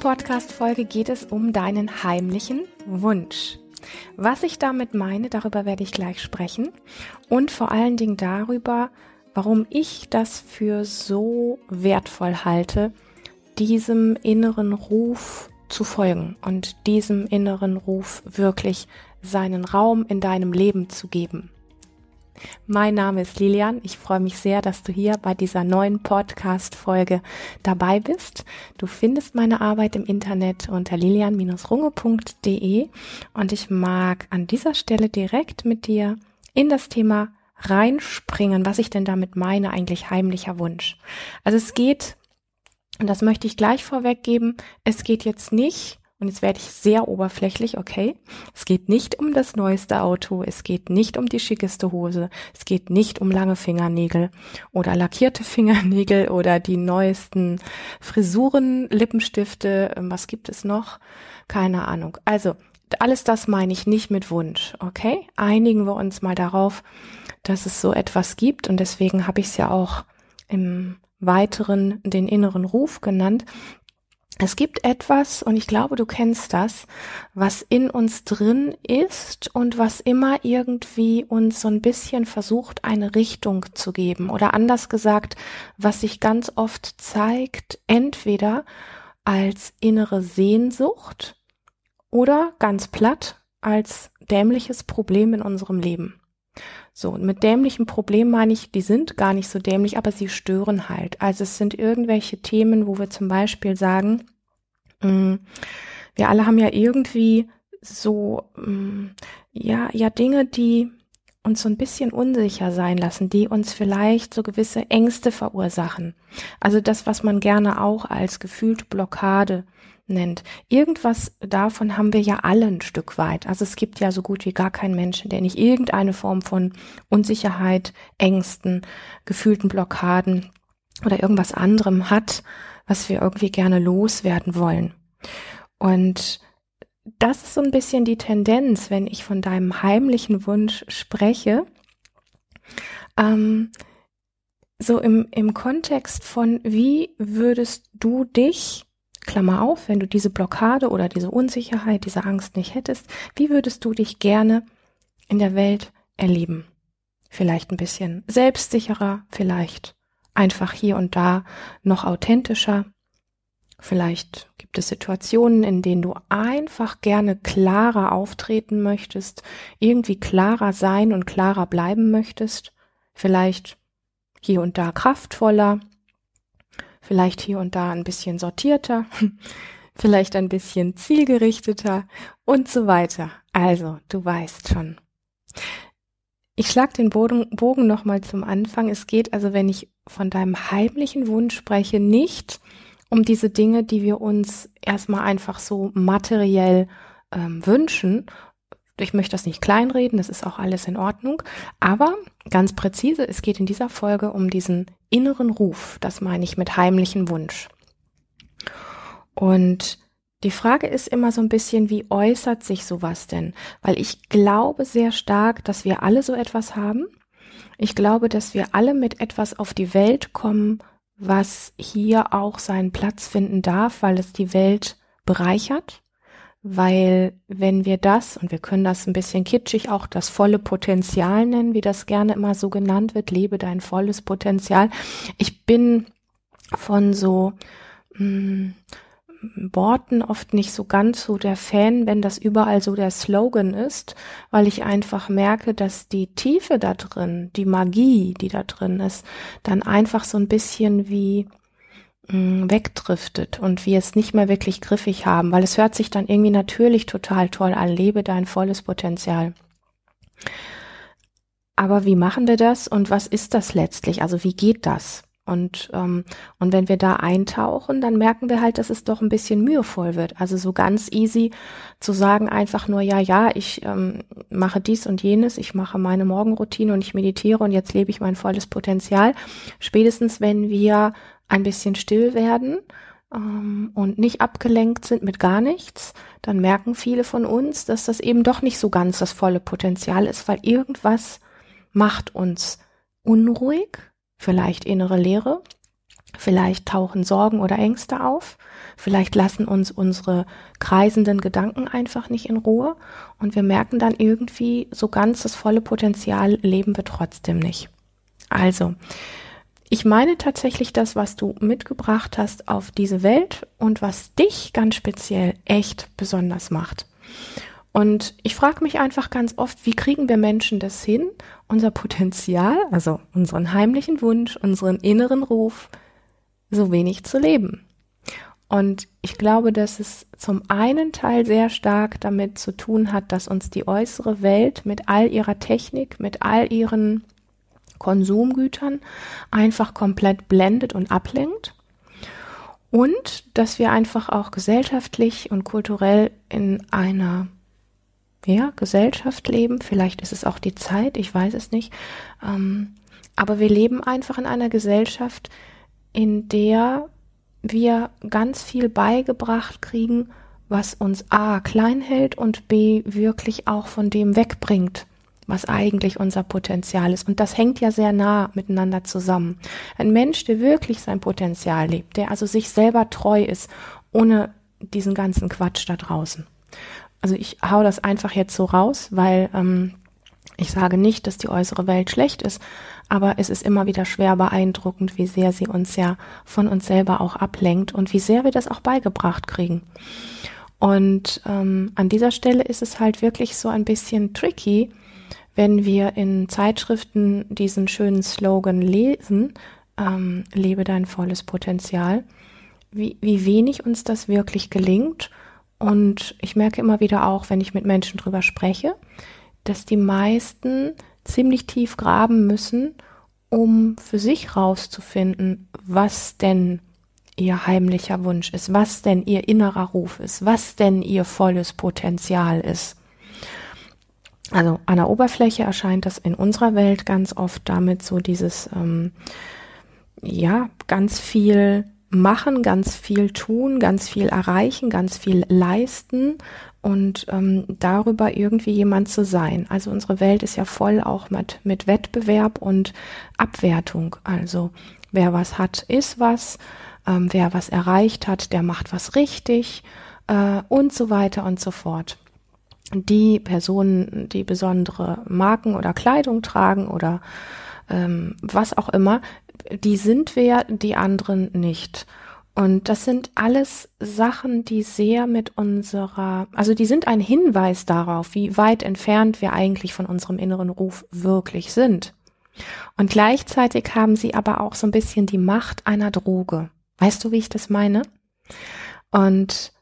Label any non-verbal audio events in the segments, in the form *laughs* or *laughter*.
Podcast-Folge geht es um deinen heimlichen Wunsch. Was ich damit meine, darüber werde ich gleich sprechen. Und vor allen Dingen darüber, warum ich das für so wertvoll halte, diesem inneren Ruf zu folgen und diesem inneren Ruf wirklich seinen Raum in deinem Leben zu geben. Mein Name ist Lilian. Ich freue mich sehr, dass du hier bei dieser neuen Podcast-Folge dabei bist. Du findest meine Arbeit im Internet unter lilian-runge.de und ich mag an dieser Stelle direkt mit dir in das Thema reinspringen, was ich denn damit meine, eigentlich heimlicher Wunsch. Also es geht, und das möchte ich gleich vorweggeben, es geht jetzt nicht und jetzt werde ich sehr oberflächlich, okay? Es geht nicht um das neueste Auto, es geht nicht um die schickeste Hose, es geht nicht um lange Fingernägel oder lackierte *laughs* Fingernägel oder die neuesten Frisuren, Lippenstifte, ähm, was gibt es noch? Keine Ahnung. Also, alles das meine ich nicht mit Wunsch, okay? Einigen wir uns mal darauf, dass es so etwas gibt und deswegen habe ich es ja auch im weiteren den inneren Ruf genannt, es gibt etwas, und ich glaube, du kennst das, was in uns drin ist und was immer irgendwie uns so ein bisschen versucht, eine Richtung zu geben. Oder anders gesagt, was sich ganz oft zeigt, entweder als innere Sehnsucht oder ganz platt als dämliches Problem in unserem Leben. So, und mit dämlichen Problemen meine ich, die sind gar nicht so dämlich, aber sie stören halt. Also es sind irgendwelche Themen, wo wir zum Beispiel sagen, mh, mm, wir alle haben ja irgendwie so, mh, mm, ja, ja Dinge, die uns so ein bisschen unsicher sein lassen, die uns vielleicht so gewisse Ängste verursachen. Also das, was man gerne auch als gefühlte Blockade nennt. Irgendwas davon haben wir ja alle ein Stück weit. Also es gibt ja so gut wie gar keinen Menschen, der nicht irgendeine Form von Unsicherheit, Ängsten, gefühlten Blockaden oder irgendwas anderem hat, was wir irgendwie gerne loswerden wollen. Und das ist so ein bisschen die Tendenz, wenn ich von deinem heimlichen Wunsch spreche. Ähm, so im, im Kontext von, wie würdest du dich Klammer auf, wenn du diese Blockade oder diese Unsicherheit, diese Angst nicht hättest, wie würdest du dich gerne in der Welt erleben? Vielleicht ein bisschen selbstsicherer, vielleicht einfach hier und da noch authentischer. Vielleicht gibt es Situationen, in denen du einfach gerne klarer auftreten möchtest, irgendwie klarer sein und klarer bleiben möchtest. Vielleicht hier und da kraftvoller, vielleicht hier und da ein bisschen sortierter, *laughs* vielleicht ein bisschen zielgerichteter und so weiter. Also, du weißt schon. Ich schlag den Bogen, Bogen nochmal zum Anfang. Es geht also, wenn ich von deinem heimlichen Wunsch spreche, nicht um diese Dinge, die wir uns erstmal einfach so materiell ähm, wünschen ich möchte das nicht kleinreden, das ist auch alles in Ordnung. Aber ganz präzise, es geht in dieser Folge um diesen inneren Ruf. Das meine ich mit heimlichen Wunsch. Und die Frage ist immer so ein bisschen, wie äußert sich sowas denn? Weil ich glaube sehr stark, dass wir alle so etwas haben. Ich glaube, dass wir alle mit etwas auf die Welt kommen, was hier auch seinen Platz finden darf, weil es die Welt bereichert weil wenn wir das, und wir können das ein bisschen kitschig auch das volle Potenzial nennen, wie das gerne immer so genannt wird, lebe dein volles Potenzial. Ich bin von so mh, hm, Worten oft nicht so ganz so der Fan, wenn das überall so der Slogan ist, weil ich einfach merke, dass die Tiefe da drin, die Magie, die da drin ist, dann einfach so ein bisschen wie Mm, wegdriftet und wir es nicht mehr wirklich griffig haben, weil es hört sich dann irgendwie natürlich total toll an, lebe dein volles Potenzial. Aber wie machen wir das und was ist das letztlich? Also wie geht das? Und, ähm, und wenn wir da eintauchen, dann merken wir halt, dass es doch ein bisschen mühevoll wird. Also so ganz easy zu sagen, einfach nur, ja, ja, ich ähm, mache dies und jenes, ich mache meine Morgenroutine und ich meditiere und jetzt lebe ich mein volles Potenzial. Spätestens, wenn wir ein bisschen still werden ähm, und nicht abgelenkt sind mit gar nichts, dann merken viele von uns, dass das eben doch nicht so ganz das volle Potenzial ist, weil irgendwas macht uns unruhig, vielleicht innere Leere, vielleicht tauchen Sorgen oder Ängste auf, Vielleicht lassen uns unsere kreisenden Gedanken einfach nicht in Ruhe und wir merken dann irgendwie, so ganz das volle Potenzial leben wir trotzdem nicht. Also, ich meine tatsächlich das, was du mitgebracht hast auf diese Welt und was dich ganz speziell echt besonders macht. Und ich frage mich einfach ganz oft, wie kriegen wir Menschen das hin, unser Potenzial, also unseren heimlichen Wunsch, unseren inneren Ruf, so wenig zu leben? Und ich glaube, dass es zum einen Teil sehr stark damit zu tun hat, dass uns die äußere Welt mit all ihrer Technik, mit all ihren Konsumgütern einfach komplett blendet und ablenkt. Und dass wir einfach auch gesellschaftlich und kulturell in einer ja, Gesellschaft leben. Vielleicht ist es auch die Zeit, ich weiß es nicht. Ähm, aber wir leben einfach in einer Gesellschaft, in der wir ganz viel beigebracht kriegen, was uns A klein hält und B wirklich auch von dem wegbringt, was eigentlich unser Potenzial ist. Und das hängt ja sehr nah miteinander zusammen. Ein Mensch, der wirklich sein Potenzial lebt, der also sich selber treu ist, ohne diesen ganzen Quatsch da draußen also ich hau das einfach jetzt so raus, weil ähm, ich sage nicht, dass die äußere Welt schlecht ist, aber es ist immer wieder schwer beeindruckend, wie sehr sie uns ja von uns selber auch ablenkt und wie sehr wir das auch beigebracht kriegen. Und ähm, an dieser Stelle ist es halt wirklich so ein bisschen tricky, wenn wir in Zeitschriften diesen schönen Slogan lesen, ähm, lebe dein volles Potenzial, wie, wie wenig uns das wirklich gelingt und ich merke immer wieder auch, wenn ich mit Menschen drüber spreche, dass die meisten ziemlich tief graben müssen, um für sich rauszufinden, was denn ihr heimlicher Wunsch ist, was denn ihr innerer Ruf ist, was denn ihr volles Potenzial ist. Also an der Oberfläche erscheint das in unserer Welt ganz oft damit so dieses, ähm, ja, ganz viel machen, ganz viel tun, ganz viel erreichen, ganz viel leisten und ähm, darüber irgendwie jemand zu sein. Also unsere Welt ist ja voll auch mit, mit Wettbewerb und Abwertung. Also wer was hat, ist was, ähm, wer was erreicht hat, der macht was richtig äh, und so weiter und so fort. Die Personen, die besondere Marken oder Kleidung tragen oder ähm, was auch immer, die sind wir, die anderen nicht. Und das sind alles Sachen, die sehr mit unserer, also die sind ein Hinweis darauf, wie weit entfernt wir eigentlich von unserem inneren Ruf wirklich sind. Und gleichzeitig haben sie aber auch so ein bisschen die Macht einer Droge. Weißt du, wie ich das meine? Und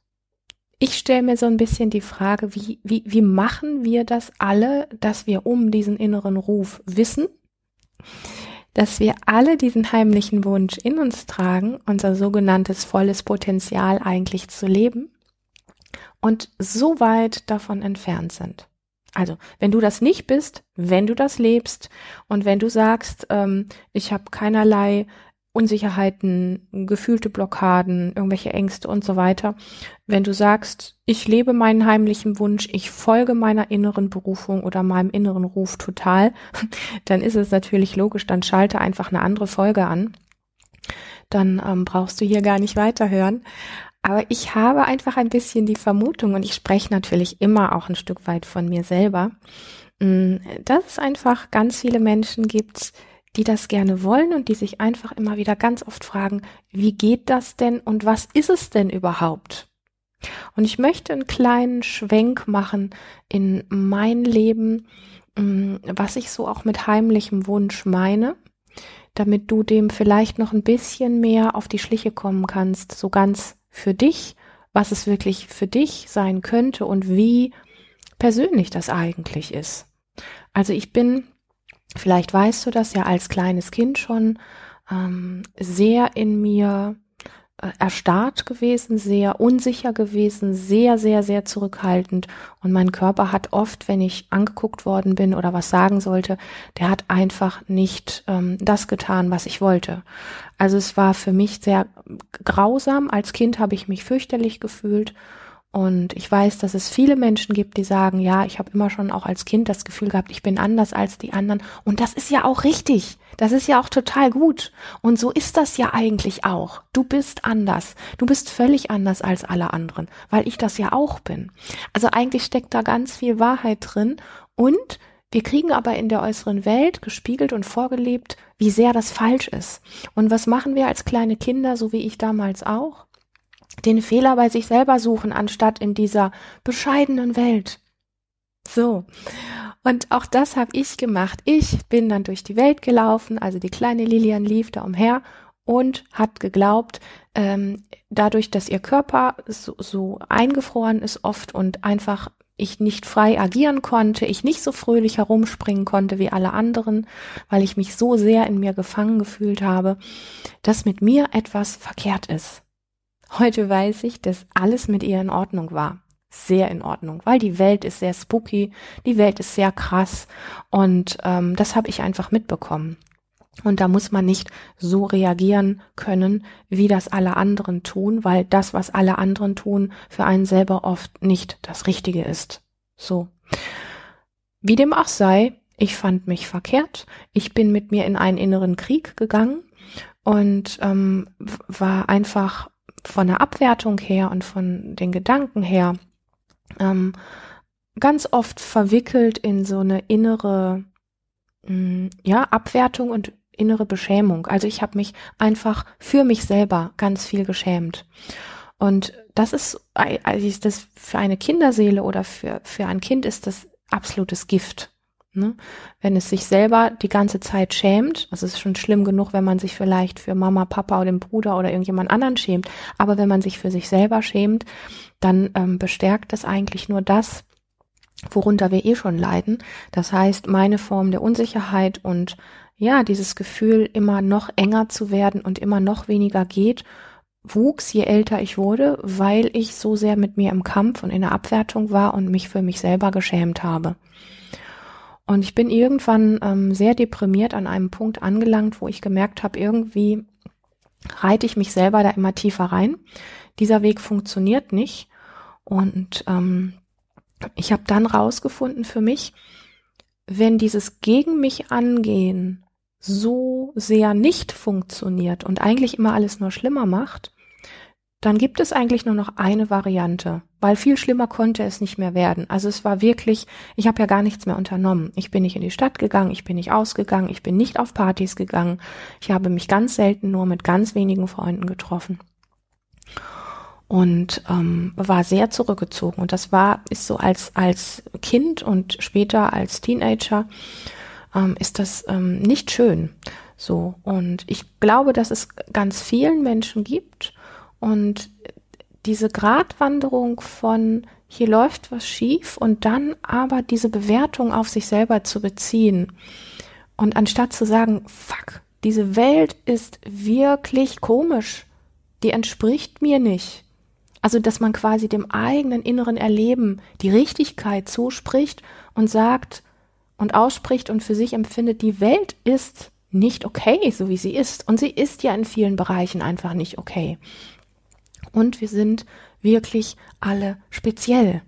ich stelle mir so ein bisschen die Frage, wie, wie, wie machen wir das alle, dass wir um diesen inneren Ruf wissen? dass wir alle diesen heimlichen Wunsch in uns tragen, unser sogenanntes volles Potenzial eigentlich zu leben und so weit davon entfernt sind. Also, wenn du das nicht bist, wenn du das lebst und wenn du sagst, ähm, ich habe keinerlei Unsicherheiten, gefühlte Blockaden, irgendwelche Ängste und so weiter. Wenn du sagst, ich lebe meinen heimlichen Wunsch, ich folge meiner inneren Berufung oder meinem inneren Ruf total, *laughs* dann ist es natürlich logisch, dann schalte einfach eine andere Folge an. Dann ähm, brauchst du hier gar nicht weiterhören. Aber ich habe einfach ein bisschen die Vermutung, und ich spreche natürlich immer auch ein Stück weit von mir selber, mm, dass es einfach ganz viele Menschen gibt, die das gerne wollen und die sich einfach immer wieder ganz oft fragen, wie geht das denn und was ist es denn überhaupt? Und ich möchte einen kleinen Schwenk machen in mein Leben, mm, was ich so auch mit heimlichem Wunsch meine, damit du dem vielleicht noch ein bisschen mehr auf die Schliche kommen kannst, so ganz für dich, was es wirklich für dich sein könnte und wie persönlich das eigentlich ist. Also ich bin vielleicht weißt du das ja als kleines Kind schon, ähm, sehr in mir äh, erstarrt gewesen, sehr unsicher gewesen, sehr, sehr, sehr zurückhaltend. Und mein Körper hat oft, wenn ich angeguckt worden bin oder was sagen sollte, der hat einfach nicht ähm, das getan, was ich wollte. Also es war für mich sehr grausam. Als Kind habe ich mich fürchterlich gefühlt Und ich weiß, dass es viele Menschen gibt, die sagen, ja, ich habe immer schon auch als Kind das Gefühl gehabt, ich bin anders als die anderen. Und das ist ja auch richtig. Das ist ja auch total gut. Und so ist das ja eigentlich auch. Du bist anders. Du bist völlig anders als alle anderen, weil ich das ja auch bin. Also eigentlich steckt da ganz viel Wahrheit drin. Und wir kriegen aber in der äußeren Welt gespiegelt und vorgelebt, wie sehr das falsch ist. Und was machen wir als kleine Kinder, so wie ich damals auch? Den Fehler bei sich selber suchen, anstatt in dieser bescheidenen Welt. So. Und auch das habe ich gemacht. Ich bin dann durch die Welt gelaufen, also die kleine Lilian lief da umher und hat geglaubt, ähm, dadurch, dass ihr Körper so, so eingefroren ist oft und einfach ich nicht frei agieren konnte, ich nicht so fröhlich herumspringen konnte wie alle anderen, weil ich mich so sehr in mir gefangen gefühlt habe, dass mit mir etwas verkehrt ist. Heute weiß ich, dass alles mit ihr in Ordnung war. Sehr in Ordnung, weil die Welt ist sehr spooky, die Welt ist sehr krass und ähm, das habe ich einfach mitbekommen. Und da muss man nicht so reagieren können, wie das alle anderen tun, weil das, was alle anderen tun, für einen selber oft nicht das Richtige ist. So. Wie dem auch sei, ich fand mich verkehrt. Ich bin mit mir in einen inneren Krieg gegangen und ähm, war einfach von der Abwertung her und von den Gedanken her ähm, ganz oft verwickelt in so eine innere mh, mm, ja Abwertung und innere Beschämung. Also ich habe mich einfach für mich selber ganz viel geschämt. Und das ist, also ist das für eine Kinderseele oder für, für ein Kind ist das absolutes Gift. Ne? Wenn es sich selber die ganze Zeit schämt, das ist schon schlimm genug, wenn man sich vielleicht für Mama, Papa oder den Bruder oder irgendjemand anderen schämt, aber wenn man sich für sich selber schämt, dann ähm, bestärkt es eigentlich nur das, worunter wir eh schon leiden. Das heißt, meine Form der Unsicherheit und ja, dieses Gefühl, immer noch enger zu werden und immer noch weniger geht, wuchs, je älter ich wurde, weil ich so sehr mit mir im Kampf und in der Abwertung war und mich für mich selber geschämt habe. Und ich bin irgendwann ähm, sehr deprimiert an einem Punkt angelangt, wo ich gemerkt habe, irgendwie reite ich mich selber da immer tiefer rein. Dieser Weg funktioniert nicht. Und ähm, ich habe dann rausgefunden für mich, wenn dieses gegen mich angehen so sehr nicht funktioniert und eigentlich immer alles nur schlimmer macht, dann gibt es eigentlich nur noch eine Variante, weil viel schlimmer konnte es nicht mehr werden. Also es war wirklich, ich habe ja gar nichts mehr unternommen. Ich bin nicht in die Stadt gegangen, ich bin nicht ausgegangen, ich bin nicht auf Partys gegangen. Ich habe mich ganz selten nur mit ganz wenigen Freunden getroffen und ähm, war sehr zurückgezogen. Und das war ist so als als Kind und später als Teenager ähm, ist das ähm, nicht schön. So und ich glaube, dass es ganz vielen Menschen gibt und diese Gratwanderung von hier läuft was schief und dann aber diese Bewertung auf sich selber zu beziehen. Und anstatt zu sagen, fuck, diese Welt ist wirklich komisch, die entspricht mir nicht. Also, dass man quasi dem eigenen inneren Erleben die Richtigkeit zuspricht und sagt und ausspricht und für sich empfindet, die Welt ist nicht okay, so wie sie ist. Und sie ist ja in vielen Bereichen einfach nicht okay. Und wir sind wirklich alle speziell.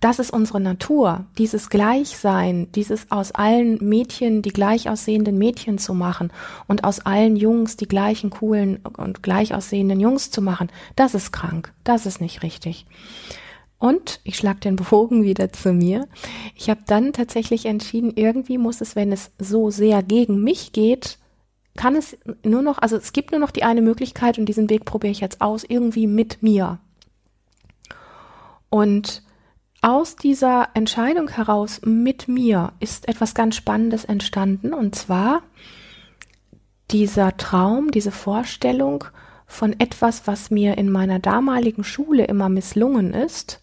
Das ist unsere Natur, dieses Gleichsein, dieses aus allen Mädchen die gleich aussehenden Mädchen zu machen und aus allen Jungs die gleichen coolen und gleich aussehenden Jungs zu machen, das ist krank, das ist nicht richtig. Und ich schlag den Bogen wieder zu mir. Ich habe dann tatsächlich entschieden, irgendwie muss es, wenn es so sehr gegen mich geht, kann es nur noch, also es gibt nur noch die eine Möglichkeit und diesen Weg probiere ich jetzt aus, irgendwie mit mir. Und aus dieser Entscheidung heraus mit mir ist etwas ganz Spannendes entstanden und zwar dieser Traum, diese Vorstellung von etwas, was mir in meiner damaligen Schule immer misslungen ist,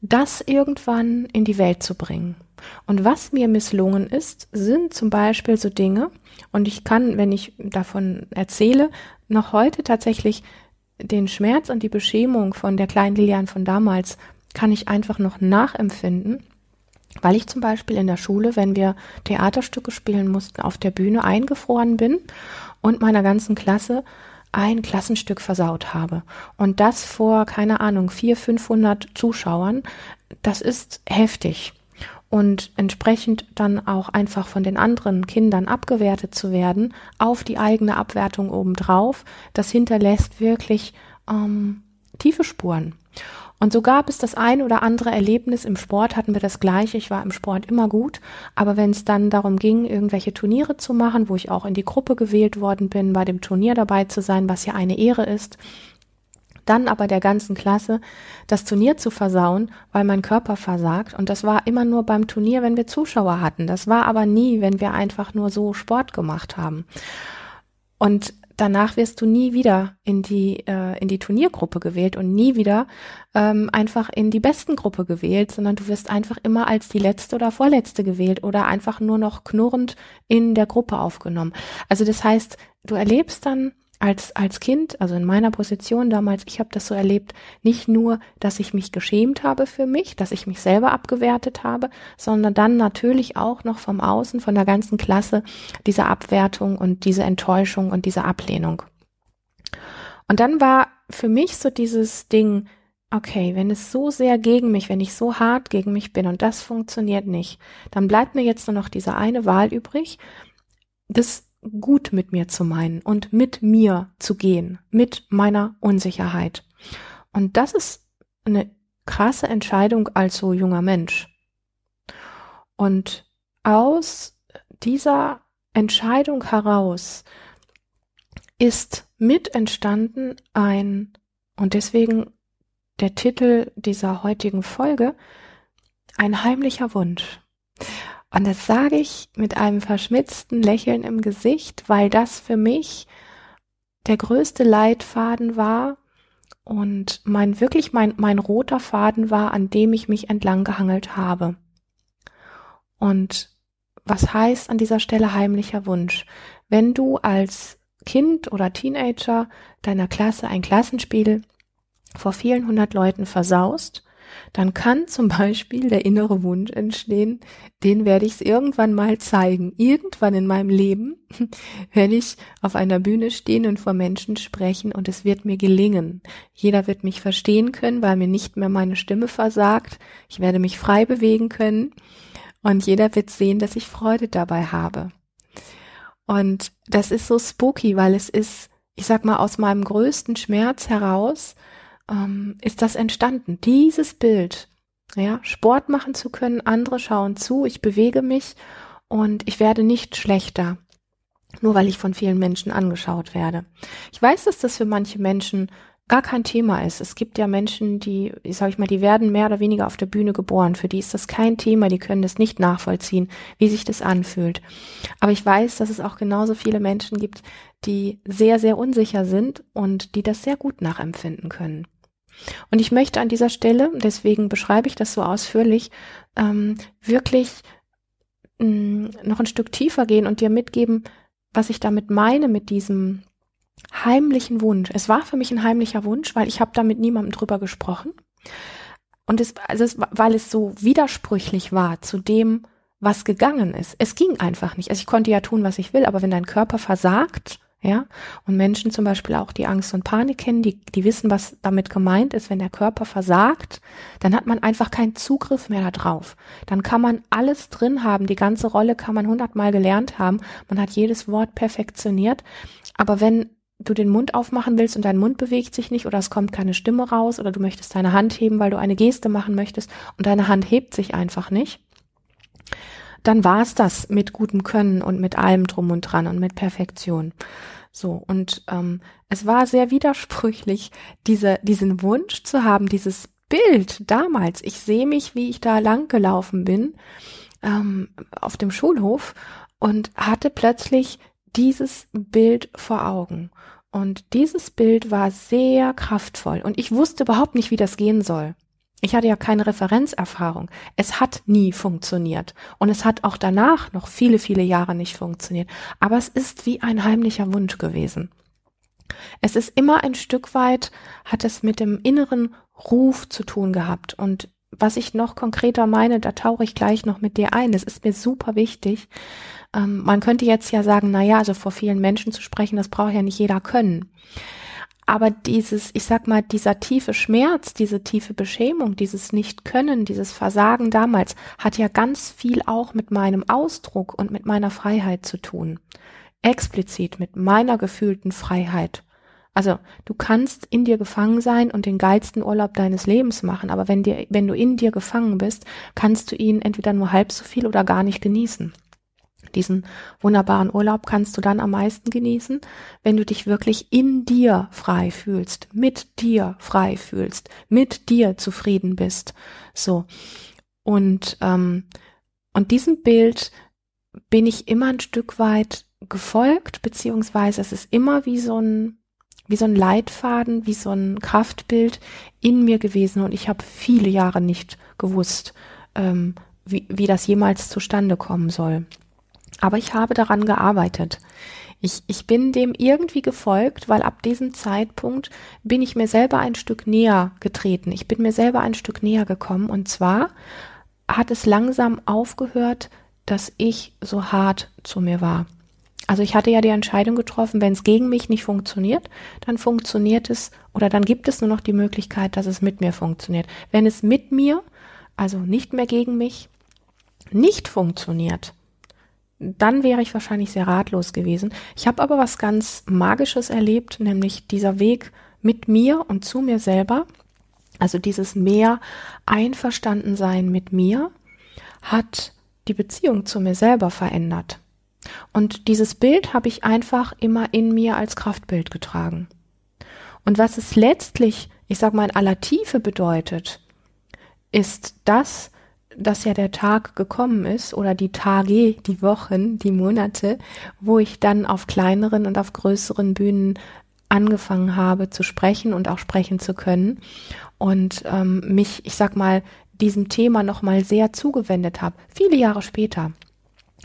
das irgendwann in die Welt zu bringen. Und was mir misslungen ist, sind zum Beispiel so Dinge, und ich kann, wenn ich davon erzähle, noch heute tatsächlich den Schmerz und die Beschämung von der kleinen Lilian von damals kann ich einfach noch nachempfinden, weil ich zum Beispiel in der Schule, wenn wir Theaterstücke spielen mussten, auf der Bühne eingefroren bin und meiner ganzen Klasse ein Klassenstück versaut habe. Und das vor, keine Ahnung, vier, 500 Zuschauern, das ist heftig. Und entsprechend dann auch einfach von den anderen Kindern abgewertet zu werden, auf die eigene Abwertung obendrauf, das hinterlässt wirklich ähm, tiefe Spuren. Und so gab es das ein oder andere Erlebnis. Im Sport hatten wir das gleiche. Ich war im Sport immer gut. Aber wenn es dann darum ging, irgendwelche Turniere zu machen, wo ich auch in die Gruppe gewählt worden bin, bei dem Turnier dabei zu sein, was ja eine Ehre ist, dann aber der ganzen Klasse das Turnier zu versauen, weil mein Körper versagt. Und das war immer nur beim Turnier, wenn wir Zuschauer hatten. Das war aber nie, wenn wir einfach nur so Sport gemacht haben. Und danach wirst du nie wieder in die äh, in die Turniergruppe gewählt und nie wieder ähm, einfach in die besten Gruppe gewählt, sondern du wirst einfach immer als die letzte oder vorletzte gewählt oder einfach nur noch knurrend in der Gruppe aufgenommen. Also das heißt, du erlebst dann als als Kind, also in meiner Position damals, ich habe das so erlebt, nicht nur, dass ich mich geschämt habe für mich, dass ich mich selber abgewertet habe, sondern dann natürlich auch noch vom Außen, von der ganzen Klasse diese Abwertung und diese Enttäuschung und diese Ablehnung. Und dann war für mich so dieses Ding, okay, wenn es so sehr gegen mich, wenn ich so hart gegen mich bin und das funktioniert nicht, dann bleibt mir jetzt nur noch diese eine Wahl übrig, das gut mit mir zu meinen und mit mir zu gehen, mit meiner Unsicherheit. Und das ist eine krasse Entscheidung als so junger Mensch. Und aus dieser Entscheidung heraus ist mit entstanden ein, und deswegen der Titel dieser heutigen Folge, ein heimlicher Wunsch. Und das sage ich mit einem verschmitzten Lächeln im Gesicht, weil das für mich der größte Leitfaden war und mein wirklich mein, mein roter Faden war, an dem ich mich entlang gehangelt habe. Und was heißt an dieser Stelle heimlicher Wunsch? Wenn du als Kind oder Teenager deiner Klasse ein Klassenspiel vor vielen hundert Leuten versaust, dann kann zum Beispiel der innere Wunsch entstehen, den werde ich irgendwann mal zeigen. Irgendwann in meinem Leben *laughs* werde ich auf einer Bühne stehen und vor Menschen sprechen und es wird mir gelingen. Jeder wird mich verstehen können, weil mir nicht mehr meine Stimme versagt. Ich werde mich frei bewegen können und jeder wird sehen, dass ich Freude dabei habe. Und das ist so spooky, weil es ist, ich sag mal, aus meinem größten Schmerz heraus ähm, ist das entstanden. Dieses Bild, ja, Sport machen zu können, andere schauen zu, ich bewege mich und ich werde nicht schlechter, nur weil ich von vielen Menschen angeschaut werde. Ich weiß, dass das für manche Menschen gar kein Thema ist. Es gibt ja Menschen, die, sage ich mal, die werden mehr oder weniger auf der Bühne geboren. Für die ist das kein Thema, die können das nicht nachvollziehen, wie sich das anfühlt. Aber ich weiß, dass es auch genauso viele Menschen gibt, die sehr, sehr unsicher sind und die das sehr gut nachempfinden können. Und ich möchte an dieser Stelle, deswegen beschreibe ich das so ausführlich, ähm, wirklich mh, mm, noch ein Stück tiefer gehen und dir mitgeben, was ich damit meine mit diesem heimlichen Wunsch. Es war für mich ein heimlicher Wunsch, weil ich habe da mit niemandem drüber gesprochen. Und es, also es, weil es so widersprüchlich war zu dem, was gegangen ist. Es ging einfach nicht. Also ich konnte ja tun, was ich will, aber wenn dein Körper versagt, ja, und Menschen zum Beispiel auch die Angst und Panik kennen, die, die wissen, was damit gemeint ist, wenn der Körper versagt, dann hat man einfach keinen Zugriff mehr darauf. Dann kann man alles drin haben, die ganze Rolle kann man hundertmal gelernt haben, man hat jedes Wort perfektioniert, aber wenn du den Mund aufmachen willst und dein Mund bewegt sich nicht oder es kommt keine Stimme raus oder du möchtest deine Hand heben, weil du eine Geste machen möchtest und deine Hand hebt sich einfach nicht, dann war es das mit gutem Können und mit allem drum und dran und mit Perfektion. So, und ähm, es war sehr widersprüchlich, diese, diesen Wunsch zu haben, dieses Bild damals. Ich sehe mich, wie ich da lang gelaufen bin ähm, auf dem Schulhof und hatte plötzlich dieses Bild vor Augen. Und dieses Bild war sehr kraftvoll und ich wusste überhaupt nicht, wie das gehen soll. Ich hatte ja keine Referenzerfahrung. Es hat nie funktioniert. Und es hat auch danach noch viele, viele Jahre nicht funktioniert. Aber es ist wie ein heimlicher Wunsch gewesen. Es ist immer ein Stück weit, hat es mit dem inneren Ruf zu tun gehabt. Und was ich noch konkreter meine, da tauche ich gleich noch mit dir ein. Das ist mir super wichtig. Ähm, man könnte jetzt ja sagen, na ja, also vor vielen Menschen zu sprechen, das braucht ja nicht jeder können. Aber dieses, ich sag mal, dieser tiefe Schmerz, diese tiefe Beschämung, dieses Nicht-Können, dieses Versagen damals hat ja ganz viel auch mit meinem Ausdruck und mit meiner Freiheit zu tun. Explizit mit meiner gefühlten Freiheit. Also du kannst in dir gefangen sein und den geilsten Urlaub deines Lebens machen, aber wenn dir, wenn du in dir gefangen bist, kannst du ihn entweder nur halb so viel oder gar nicht genießen. Diesen wunderbaren Urlaub kannst du dann am meisten genießen, wenn du dich wirklich in dir frei fühlst, mit dir frei fühlst, mit dir zufrieden bist. So. Und, ähm, und diesem Bild bin ich immer ein Stück weit gefolgt, beziehungsweise es ist immer wie so ein wie so ein Leitfaden, wie so ein Kraftbild in mir gewesen und ich habe viele Jahre nicht gewusst, ähm, wie, wie das jemals zustande kommen soll. Aber ich habe daran gearbeitet. Ich, ich bin dem irgendwie gefolgt, weil ab diesem Zeitpunkt bin ich mir selber ein Stück näher getreten. Ich bin mir selber ein Stück näher gekommen und zwar hat es langsam aufgehört, dass ich so hart zu mir war. Also ich hatte ja die Entscheidung getroffen, wenn es gegen mich nicht funktioniert, dann funktioniert es oder dann gibt es nur noch die Möglichkeit, dass es mit mir funktioniert. Wenn es mit mir, also nicht mehr gegen mich, nicht funktioniert, dann wäre ich wahrscheinlich sehr ratlos gewesen. Ich habe aber was ganz Magisches erlebt, nämlich dieser Weg mit mir und zu mir selber, also dieses mehr Einverstandensein mit mir, hat die Beziehung zu mir selber verändert. Und dieses Bild habe ich einfach immer in mir als Kraftbild getragen. Und was es letztlich, ich sag mal, in aller Tiefe bedeutet, ist das, dass ja der Tag gekommen ist oder die Tage, die Wochen, die Monate, wo ich dann auf kleineren und auf größeren Bühnen angefangen habe zu sprechen und auch sprechen zu können und ähm, mich, ich sag mal, diesem Thema nochmal sehr zugewendet habe, viele Jahre später.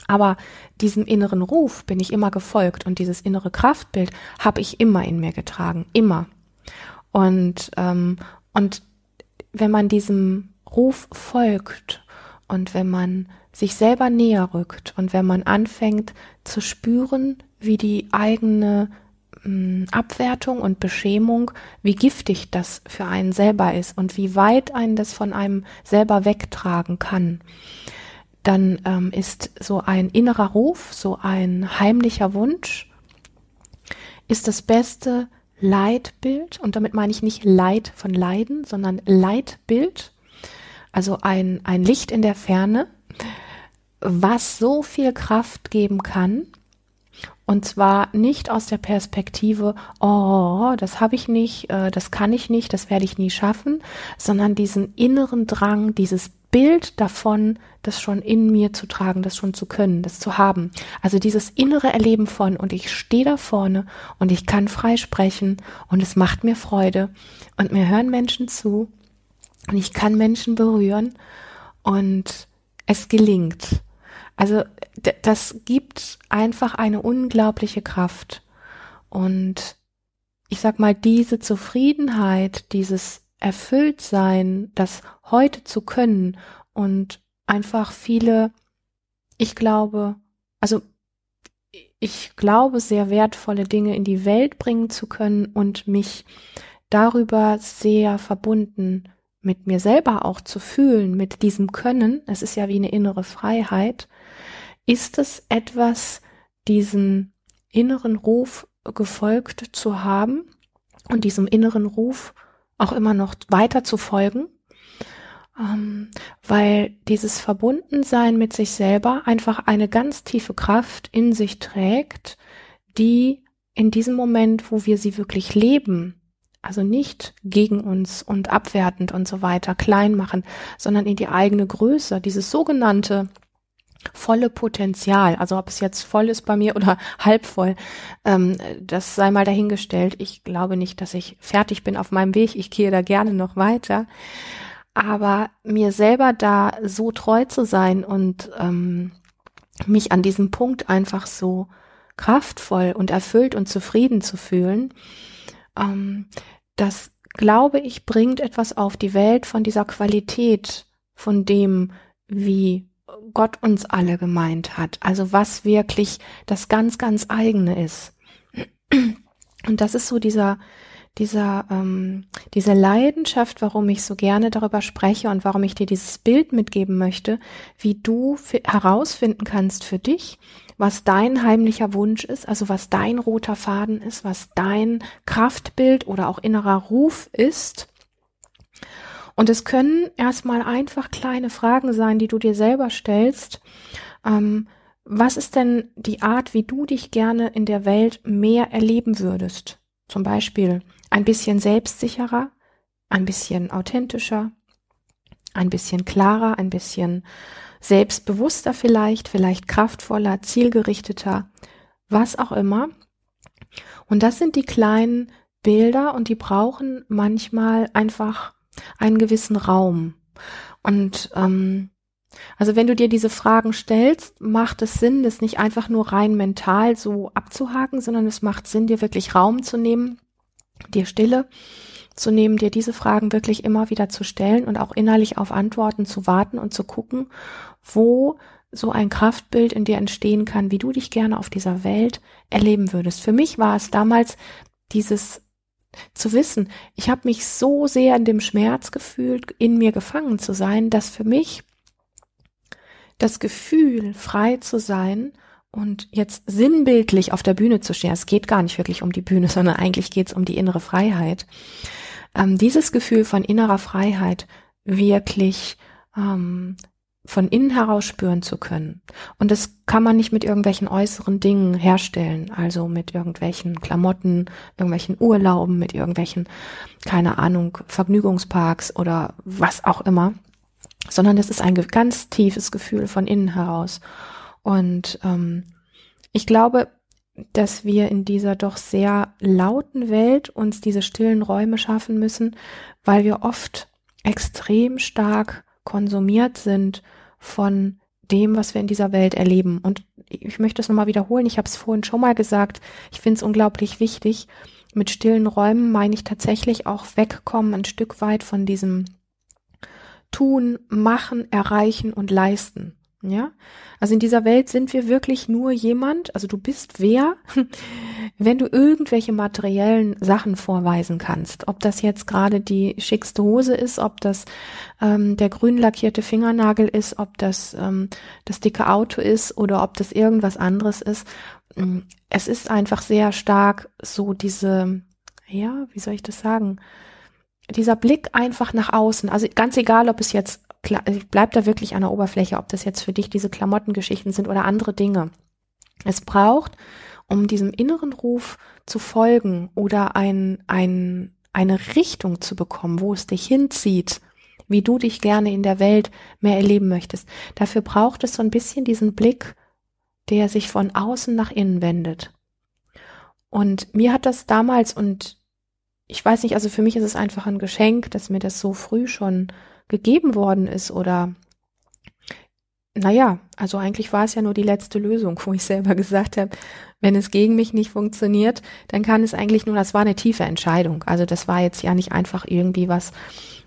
Aber diesem inneren Ruf bin ich immer gefolgt und dieses innere Kraftbild habe ich immer in mir getragen, immer. Und, ähm, und wenn man diesem Ruf folgt und wenn man sich selber näher rückt und wenn man anfängt zu spüren, wie die eigene mh, hm, Abwertung und Beschämung, wie giftig das für einen selber ist und wie weit einen das von einem selber wegtragen kann, dann ähm, ist so ein innerer Ruf, so ein heimlicher Wunsch, ist das beste Leitbild, und damit meine ich nicht Leid von Leiden, sondern Leitbild, also ein, ein Licht in der Ferne, was so viel Kraft geben kann, und zwar nicht aus der Perspektive, oh, das habe ich nicht, äh, das kann ich nicht, das werde ich nie schaffen, sondern diesen inneren Drang, dieses Bild davon, das schon in mir zu tragen, das schon zu können, das zu haben. Also dieses innere Erleben von und ich stehe da vorne und ich kann frei sprechen und es macht mir Freude und mir hören Menschen zu und ich kann Menschen berühren und es gelingt. Also das gibt einfach eine unglaubliche Kraft und ich sag mal, diese Zufriedenheit, dieses Erfülltsein, das heute zu können und einfach viele, ich glaube, also ich glaube, sehr wertvolle Dinge in die Welt bringen zu können und mich darüber sehr verbunden mit mir selber auch zu fühlen, mit diesem Können, es ist ja wie eine innere Freiheit, ist es etwas, diesen inneren Ruf gefolgt zu haben und diesem inneren Ruf auch immer noch weiter zu folgen, ähm, weil dieses Verbundensein mit sich selber einfach eine ganz tiefe Kraft in sich trägt, die in diesem Moment, wo wir sie wirklich leben, also nicht gegen uns und abwertend und so weiter klein machen, sondern in die eigene Größe, dieses sogenannte volle Potenzial, also ob es jetzt voll ist bei mir oder *laughs* halb voll, ähm, das sei mal dahingestellt. Ich glaube nicht, dass ich fertig bin auf meinem Weg. Ich gehe da gerne noch weiter. Aber mir selber da so treu zu sein und ähm, mich an diesem Punkt einfach so kraftvoll und erfüllt und zufrieden zu fühlen, ähm, das glaube ich, bringt etwas auf die Welt von dieser Qualität, von dem, wie Gott uns alle gemeint hat. Also was wirklich das ganz, ganz eigene ist. Und das ist so dieser, dieser, ähm, diese Leidenschaft, warum ich so gerne darüber spreche und warum ich dir dieses Bild mitgeben möchte, wie du herausfinden kannst für dich, was dein heimlicher Wunsch ist, also was dein roter Faden ist, was dein Kraftbild oder auch innerer Ruf ist. Und es können erstmal einfach kleine Fragen sein, die du dir selber stellst. Ähm, was ist denn die Art, wie du dich gerne in der Welt mehr erleben würdest? Zum Beispiel ein bisschen selbstsicherer, ein bisschen authentischer, ein bisschen klarer, ein bisschen selbstbewusster vielleicht, vielleicht kraftvoller, zielgerichteter, was auch immer. Und das sind die kleinen Bilder und die brauchen manchmal einfach einen gewissen Raum. Und ähm, also wenn du dir diese Fragen stellst, macht es Sinn, das nicht einfach nur rein mental so abzuhaken, sondern es macht Sinn, dir wirklich Raum zu nehmen, dir Stille zu nehmen, dir diese Fragen wirklich immer wieder zu stellen und auch innerlich auf Antworten zu warten und zu gucken, wo so ein Kraftbild in dir entstehen kann, wie du dich gerne auf dieser Welt erleben würdest. Für mich war es damals dieses zu wissen, ich habe mich so sehr in dem Schmerz gefühlt, in mir gefangen zu sein, dass für mich das Gefühl, frei zu sein und jetzt sinnbildlich auf der Bühne zu stehen, es geht gar nicht wirklich um die Bühne, *laughs* sondern eigentlich geht es um die innere Freiheit. Ähm, dieses Gefühl von innerer Freiheit wirklich ähm, von innen heraus spüren zu können. Und das kann man nicht mit irgendwelchen äußeren Dingen herstellen, also mit irgendwelchen Klamotten, irgendwelchen Urlauben, mit irgendwelchen, keine Ahnung, Vergnügungsparks oder was auch immer, sondern das ist ein ganz tiefes Gefühl von innen heraus. Und ähm, ich glaube, dass wir in dieser doch sehr lauten Welt uns diese stillen Räume schaffen müssen, weil wir oft extrem stark konsumiert sind von dem, was wir in dieser Welt erleben. Und ich möchte es nochmal wiederholen, ich habe es vorhin schon mal gesagt, ich finde es unglaublich wichtig. Mit stillen Räumen meine ich tatsächlich auch wegkommen ein Stück weit von diesem tun, machen, erreichen und leisten. Ja, also in dieser Welt sind wir wirklich nur jemand, also du bist wer, *laughs* wenn du irgendwelche materiellen Sachen vorweisen kannst. Ob das jetzt gerade die schickste Hose ist, ob das ähm, der grün lackierte Fingernagel ist, ob das ähm, das dicke Auto ist oder ob das irgendwas anderes ist. Mm, es ist einfach sehr stark so diese, ja, wie soll ich das sagen? dieser Blick einfach nach außen, also ganz egal, ob es jetzt, bleib da wirklich an der Oberfläche, ob das jetzt für dich diese Klamottengeschichten sind oder andere Dinge. Es braucht, um diesem inneren Ruf zu folgen oder ein, ein, eine Richtung zu bekommen, wo es dich hinzieht, wie du dich gerne in der Welt mehr erleben möchtest. Dafür braucht es so ein bisschen diesen Blick, der sich von außen nach innen wendet. Und mir hat das damals und ich weiß nicht, also für mich ist es einfach ein Geschenk, dass mir das so früh schon gegeben worden ist oder naja, also eigentlich war es ja nur die letzte Lösung, *laughs* wo ich selber gesagt habe, wenn es gegen mich nicht funktioniert, dann kann es eigentlich nur, das war eine tiefe Entscheidung. Also das war jetzt ja nicht einfach irgendwie was,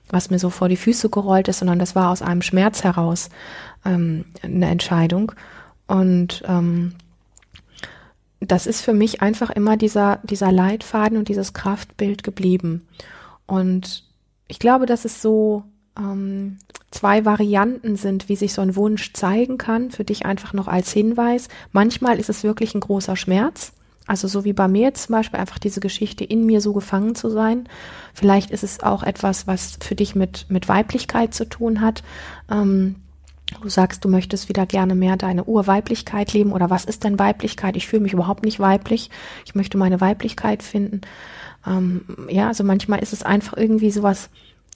was mir so vor die Füße gerollt ist, sondern das war aus einem Schmerz heraus ähm, eine Entscheidung. Und ähm, das ist für mich einfach immer dieser, dieser Leitfaden und dieses Kraftbild geblieben. Und ich glaube, dass es so ähm, zwei Varianten sind, wie sich so ein Wunsch zeigen kann, für dich einfach noch als Hinweis. Manchmal ist es wirklich ein großer Schmerz. Also so wie bei mir jetzt zum Beispiel einfach diese Geschichte in mir so gefangen zu sein. Vielleicht ist es auch etwas, was für dich mit, mit Weiblichkeit zu tun hat. Ähm, du sagst, du möchtest wieder gerne mehr deine Urweiblichkeit leben oder was ist denn Weiblichkeit? Ich fühle mich überhaupt nicht weiblich. Ich möchte meine Weiblichkeit finden. Ähm, ja, also manchmal ist es einfach irgendwie sowas,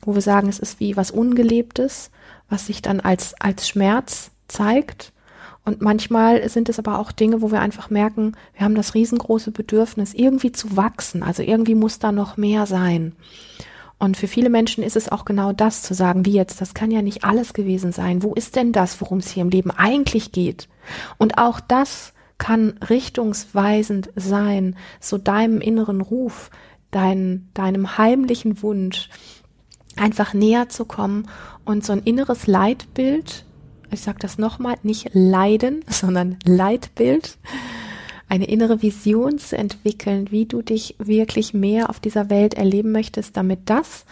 wo wir sagen, es ist wie was Ungelebtes, was sich dann als, als Schmerz zeigt. Und manchmal sind es aber auch Dinge, wo wir einfach merken, wir haben das riesengroße Bedürfnis, irgendwie zu wachsen. Also irgendwie muss da noch mehr sein. Und für viele Menschen ist es auch genau das zu sagen, wie jetzt, das kann ja nicht alles gewesen sein. Wo ist denn das, worum es hier im Leben eigentlich geht? Und auch das kann richtungsweisend sein, so deinem inneren Ruf, dein, deinem heimlichen Wunsch einfach näher zu kommen und so ein inneres Leitbild, ich sage das nochmal, nicht Leiden, *laughs* sondern Leitbild, eine innere Vision zu entwickeln, wie du dich wirklich mehr auf dieser Welt erleben möchtest, damit das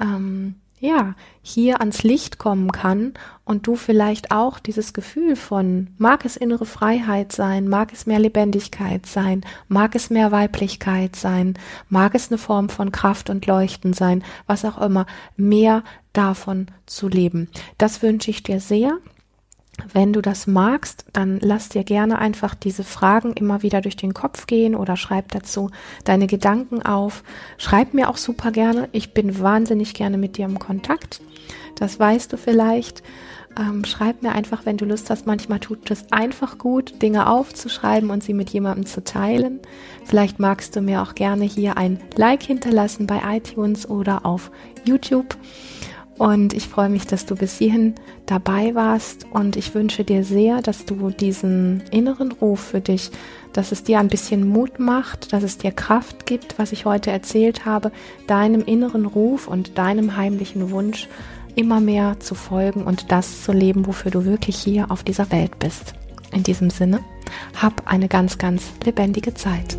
ähm, ja, hier ans Licht kommen kann und du vielleicht auch dieses Gefühl von, mag es innere Freiheit sein, mag es mehr Lebendigkeit sein, mag es mehr Weiblichkeit sein, mag es eine Form von Kraft und Leuchten sein, was auch immer, mehr davon zu leben. Das wünsche ich dir sehr. Wenn du das magst, dann lass dir gerne einfach diese Fragen immer wieder durch den Kopf gehen oder schreib dazu deine Gedanken auf. Schreib mir auch super gerne. Ich bin wahnsinnig gerne mit dir im Kontakt. Das weißt du vielleicht. Ähm, schreib mir einfach, wenn du Lust hast. Manchmal tut es einfach gut, Dinge aufzuschreiben und sie mit jemandem zu teilen. Vielleicht magst du mir auch gerne hier ein Like hinterlassen bei iTunes oder auf YouTube. Und ich freue mich, dass du bis hierhin dabei warst. Und ich wünsche dir sehr, dass du diesen inneren Ruf für dich, dass es dir ein bisschen Mut macht, dass es dir Kraft gibt, was ich heute erzählt habe, deinem inneren Ruf und deinem heimlichen Wunsch immer mehr zu folgen und das zu leben, wofür du wirklich hier auf dieser Welt bist. In diesem Sinne, hab eine ganz, ganz lebendige Zeit.